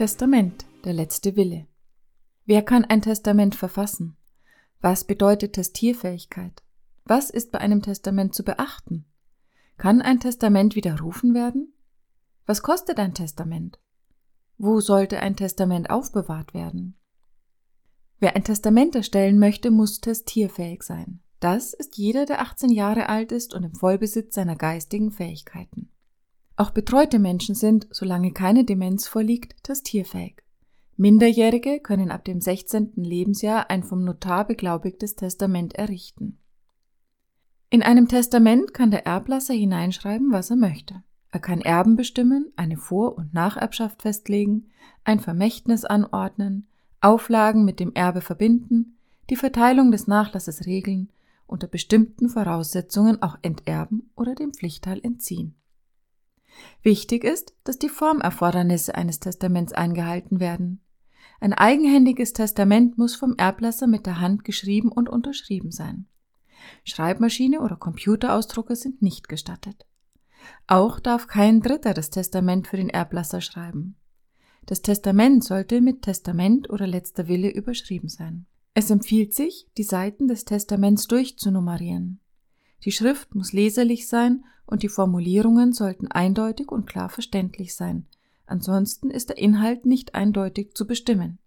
Testament, der letzte Wille. Wer kann ein Testament verfassen? Was bedeutet Testierfähigkeit? Was ist bei einem Testament zu beachten? Kann ein Testament widerrufen werden? Was kostet ein Testament? Wo sollte ein Testament aufbewahrt werden? Wer ein Testament erstellen möchte, muss testierfähig sein. Das ist jeder, der 18 Jahre alt ist und im Vollbesitz seiner geistigen Fähigkeiten. Auch betreute Menschen sind, solange keine Demenz vorliegt, testierfähig. Minderjährige können ab dem 16. Lebensjahr ein vom Notar beglaubigtes Testament errichten. In einem Testament kann der Erblasser hineinschreiben, was er möchte. Er kann Erben bestimmen, eine Vor- und Nacherbschaft festlegen, ein Vermächtnis anordnen, Auflagen mit dem Erbe verbinden, die Verteilung des Nachlasses regeln, unter bestimmten Voraussetzungen auch enterben oder dem Pflichtteil entziehen. Wichtig ist, dass die Formerfordernisse eines Testaments eingehalten werden. Ein eigenhändiges Testament muss vom Erblasser mit der Hand geschrieben und unterschrieben sein. Schreibmaschine oder Computerausdrucke sind nicht gestattet. Auch darf kein Dritter das Testament für den Erblasser schreiben. Das Testament sollte mit Testament oder letzter Wille überschrieben sein. Es empfiehlt sich, die Seiten des Testaments durchzunummerieren. Die Schrift muss leserlich sein und die Formulierungen sollten eindeutig und klar verständlich sein, ansonsten ist der Inhalt nicht eindeutig zu bestimmen.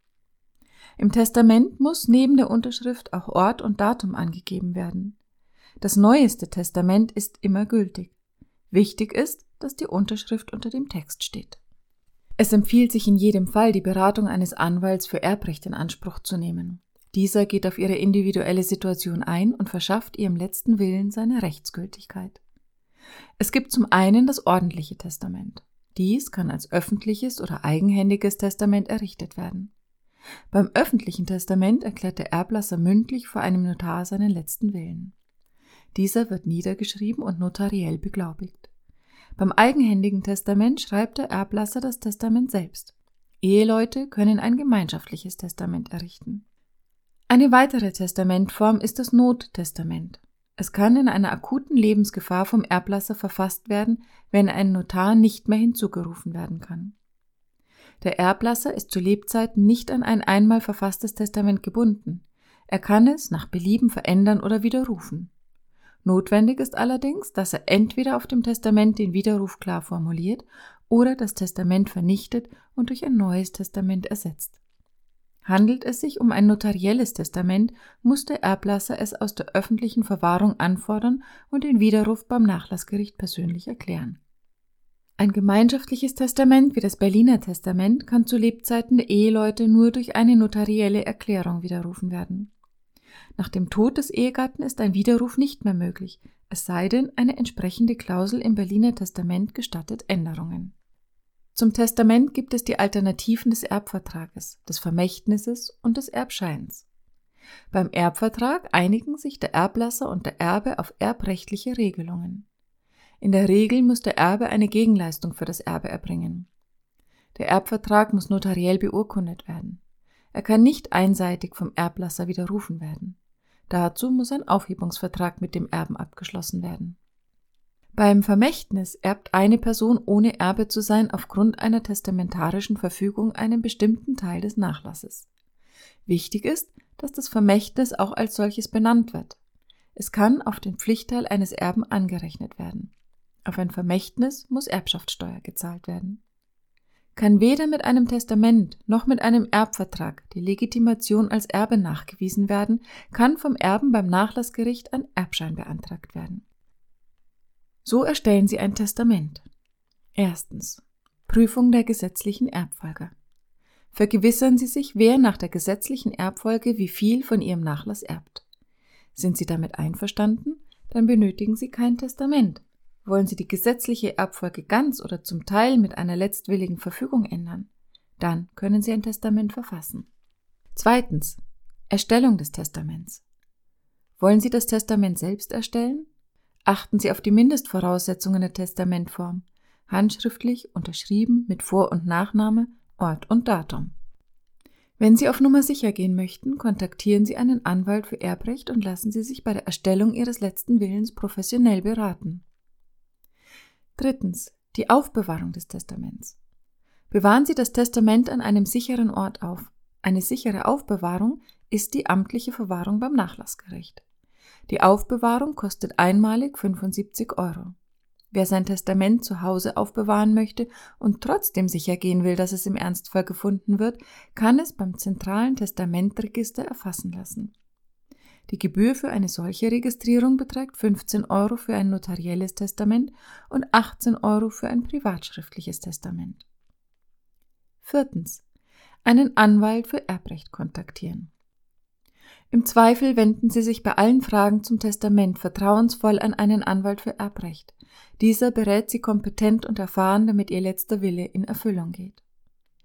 Im Testament muss neben der Unterschrift auch Ort und Datum angegeben werden. Das neueste Testament ist immer gültig. Wichtig ist, dass die Unterschrift unter dem Text steht. Es empfiehlt sich in jedem Fall, die Beratung eines Anwalts für Erbrecht in Anspruch zu nehmen. Dieser geht auf ihre individuelle Situation ein und verschafft ihrem letzten Willen seine Rechtsgültigkeit. Es gibt zum einen das ordentliche Testament. Dies kann als öffentliches oder eigenhändiges Testament errichtet werden. Beim öffentlichen Testament erklärt der Erblasser mündlich vor einem Notar seinen letzten Willen. Dieser wird niedergeschrieben und notariell beglaubigt. Beim eigenhändigen Testament schreibt der Erblasser das Testament selbst. Eheleute können ein gemeinschaftliches Testament errichten. Eine weitere Testamentform ist das Nottestament. Es kann in einer akuten Lebensgefahr vom Erblasser verfasst werden, wenn ein Notar nicht mehr hinzugerufen werden kann. Der Erblasser ist zu Lebzeiten nicht an ein einmal verfasstes Testament gebunden. Er kann es nach Belieben verändern oder widerrufen. Notwendig ist allerdings, dass er entweder auf dem Testament den Widerruf klar formuliert oder das Testament vernichtet und durch ein neues Testament ersetzt. Handelt es sich um ein notarielles Testament, muss der Erblasser es aus der öffentlichen Verwahrung anfordern und den Widerruf beim Nachlassgericht persönlich erklären. Ein gemeinschaftliches Testament wie das Berliner Testament kann zu Lebzeiten der Eheleute nur durch eine notarielle Erklärung widerrufen werden. Nach dem Tod des Ehegatten ist ein Widerruf nicht mehr möglich, es sei denn, eine entsprechende Klausel im Berliner Testament gestattet Änderungen. Zum Testament gibt es die Alternativen des Erbvertrages, des Vermächtnisses und des Erbscheins. Beim Erbvertrag einigen sich der Erblasser und der Erbe auf erbrechtliche Regelungen. In der Regel muss der Erbe eine Gegenleistung für das Erbe erbringen. Der Erbvertrag muss notariell beurkundet werden. Er kann nicht einseitig vom Erblasser widerrufen werden. Dazu muss ein Aufhebungsvertrag mit dem Erben abgeschlossen werden. Beim Vermächtnis erbt eine Person ohne Erbe zu sein aufgrund einer testamentarischen Verfügung einen bestimmten Teil des Nachlasses. Wichtig ist, dass das Vermächtnis auch als solches benannt wird. Es kann auf den Pflichtteil eines Erben angerechnet werden. Auf ein Vermächtnis muss Erbschaftssteuer gezahlt werden. Kann weder mit einem Testament noch mit einem Erbvertrag die Legitimation als Erbe nachgewiesen werden, kann vom Erben beim Nachlassgericht ein Erbschein beantragt werden. So erstellen Sie ein Testament. Erstens. Prüfung der gesetzlichen Erbfolge. Vergewissern Sie sich, wer nach der gesetzlichen Erbfolge wie viel von Ihrem Nachlass erbt. Sind Sie damit einverstanden? Dann benötigen Sie kein Testament. Wollen Sie die gesetzliche Erbfolge ganz oder zum Teil mit einer letztwilligen Verfügung ändern? Dann können Sie ein Testament verfassen. Zweitens. Erstellung des Testaments. Wollen Sie das Testament selbst erstellen? Achten Sie auf die Mindestvoraussetzungen der Testamentform. Handschriftlich, unterschrieben, mit Vor- und Nachname, Ort und Datum. Wenn Sie auf Nummer sicher gehen möchten, kontaktieren Sie einen Anwalt für Erbrecht und lassen Sie sich bei der Erstellung Ihres letzten Willens professionell beraten. Drittens. Die Aufbewahrung des Testaments. Bewahren Sie das Testament an einem sicheren Ort auf. Eine sichere Aufbewahrung ist die amtliche Verwahrung beim Nachlassgericht. Die Aufbewahrung kostet einmalig 75 Euro. Wer sein Testament zu Hause aufbewahren möchte und trotzdem sicher gehen will, dass es im Ernstfall gefunden wird, kann es beim zentralen Testamentregister erfassen lassen. Die Gebühr für eine solche Registrierung beträgt 15 Euro für ein notarielles Testament und 18 Euro für ein privatschriftliches Testament. Viertens. Einen Anwalt für Erbrecht kontaktieren. Im Zweifel wenden Sie sich bei allen Fragen zum Testament vertrauensvoll an einen Anwalt für Erbrecht. Dieser berät Sie kompetent und erfahren, damit Ihr letzter Wille in Erfüllung geht.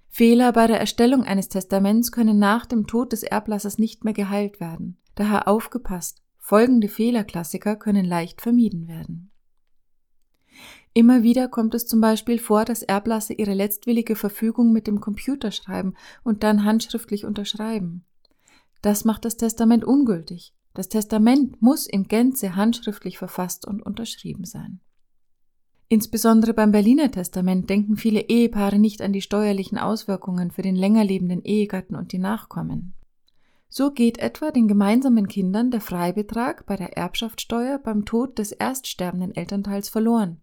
Fehler bei der Erstellung eines Testaments können nach dem Tod des Erblassers nicht mehr geheilt werden. Daher aufgepasst, folgende Fehlerklassiker können leicht vermieden werden. Immer wieder kommt es zum Beispiel vor, dass Erblasser ihre letztwillige Verfügung mit dem Computer schreiben und dann handschriftlich unterschreiben. Das macht das Testament ungültig. Das Testament muss in Gänze handschriftlich verfasst und unterschrieben sein. Insbesondere beim Berliner Testament denken viele Ehepaare nicht an die steuerlichen Auswirkungen für den länger lebenden Ehegatten und die Nachkommen. So geht etwa den gemeinsamen Kindern der Freibetrag bei der Erbschaftssteuer beim Tod des erststerbenden Elternteils verloren.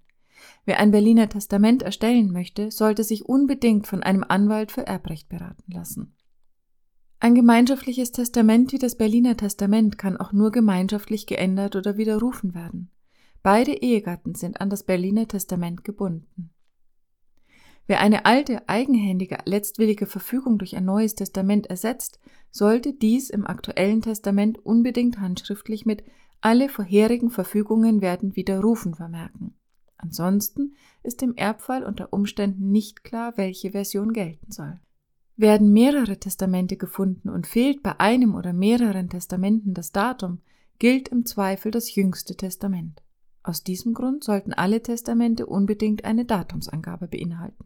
Wer ein Berliner Testament erstellen möchte, sollte sich unbedingt von einem Anwalt für Erbrecht beraten lassen. Ein gemeinschaftliches Testament wie das Berliner Testament kann auch nur gemeinschaftlich geändert oder widerrufen werden. Beide Ehegatten sind an das Berliner Testament gebunden. Wer eine alte, eigenhändige, letztwillige Verfügung durch ein neues Testament ersetzt, sollte dies im aktuellen Testament unbedingt handschriftlich mit alle vorherigen Verfügungen werden widerrufen vermerken. Ansonsten ist im Erbfall unter Umständen nicht klar, welche Version gelten soll. Werden mehrere Testamente gefunden und fehlt bei einem oder mehreren Testamenten das Datum, gilt im Zweifel das jüngste Testament. Aus diesem Grund sollten alle Testamente unbedingt eine Datumsangabe beinhalten.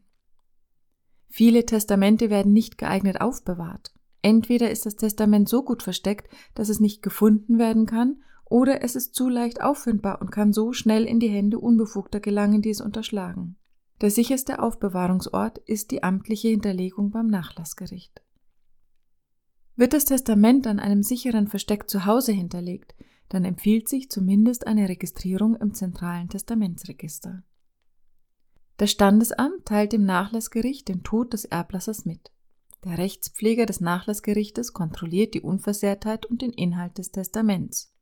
Viele Testamente werden nicht geeignet aufbewahrt. Entweder ist das Testament so gut versteckt, dass es nicht gefunden werden kann, oder es ist zu leicht auffindbar und kann so schnell in die Hände Unbefugter gelangen, die es unterschlagen. Der sicherste Aufbewahrungsort ist die amtliche Hinterlegung beim Nachlassgericht. Wird das Testament an einem sicheren Versteck zu Hause hinterlegt, dann empfiehlt sich zumindest eine Registrierung im zentralen Testamentsregister. Das Standesamt teilt dem Nachlassgericht den Tod des Erblassers mit. Der Rechtspfleger des Nachlassgerichtes kontrolliert die Unversehrtheit und den Inhalt des Testaments.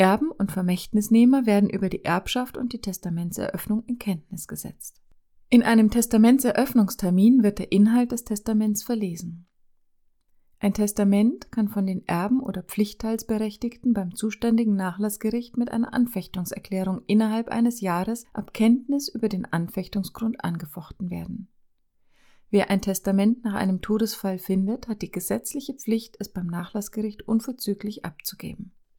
Erben und Vermächtnisnehmer werden über die Erbschaft und die Testamentseröffnung in Kenntnis gesetzt. In einem Testamentseröffnungstermin wird der Inhalt des Testaments verlesen. Ein Testament kann von den Erben oder Pflichtteilsberechtigten beim zuständigen Nachlassgericht mit einer Anfechtungserklärung innerhalb eines Jahres ab Kenntnis über den Anfechtungsgrund angefochten werden. Wer ein Testament nach einem Todesfall findet, hat die gesetzliche Pflicht, es beim Nachlassgericht unverzüglich abzugeben.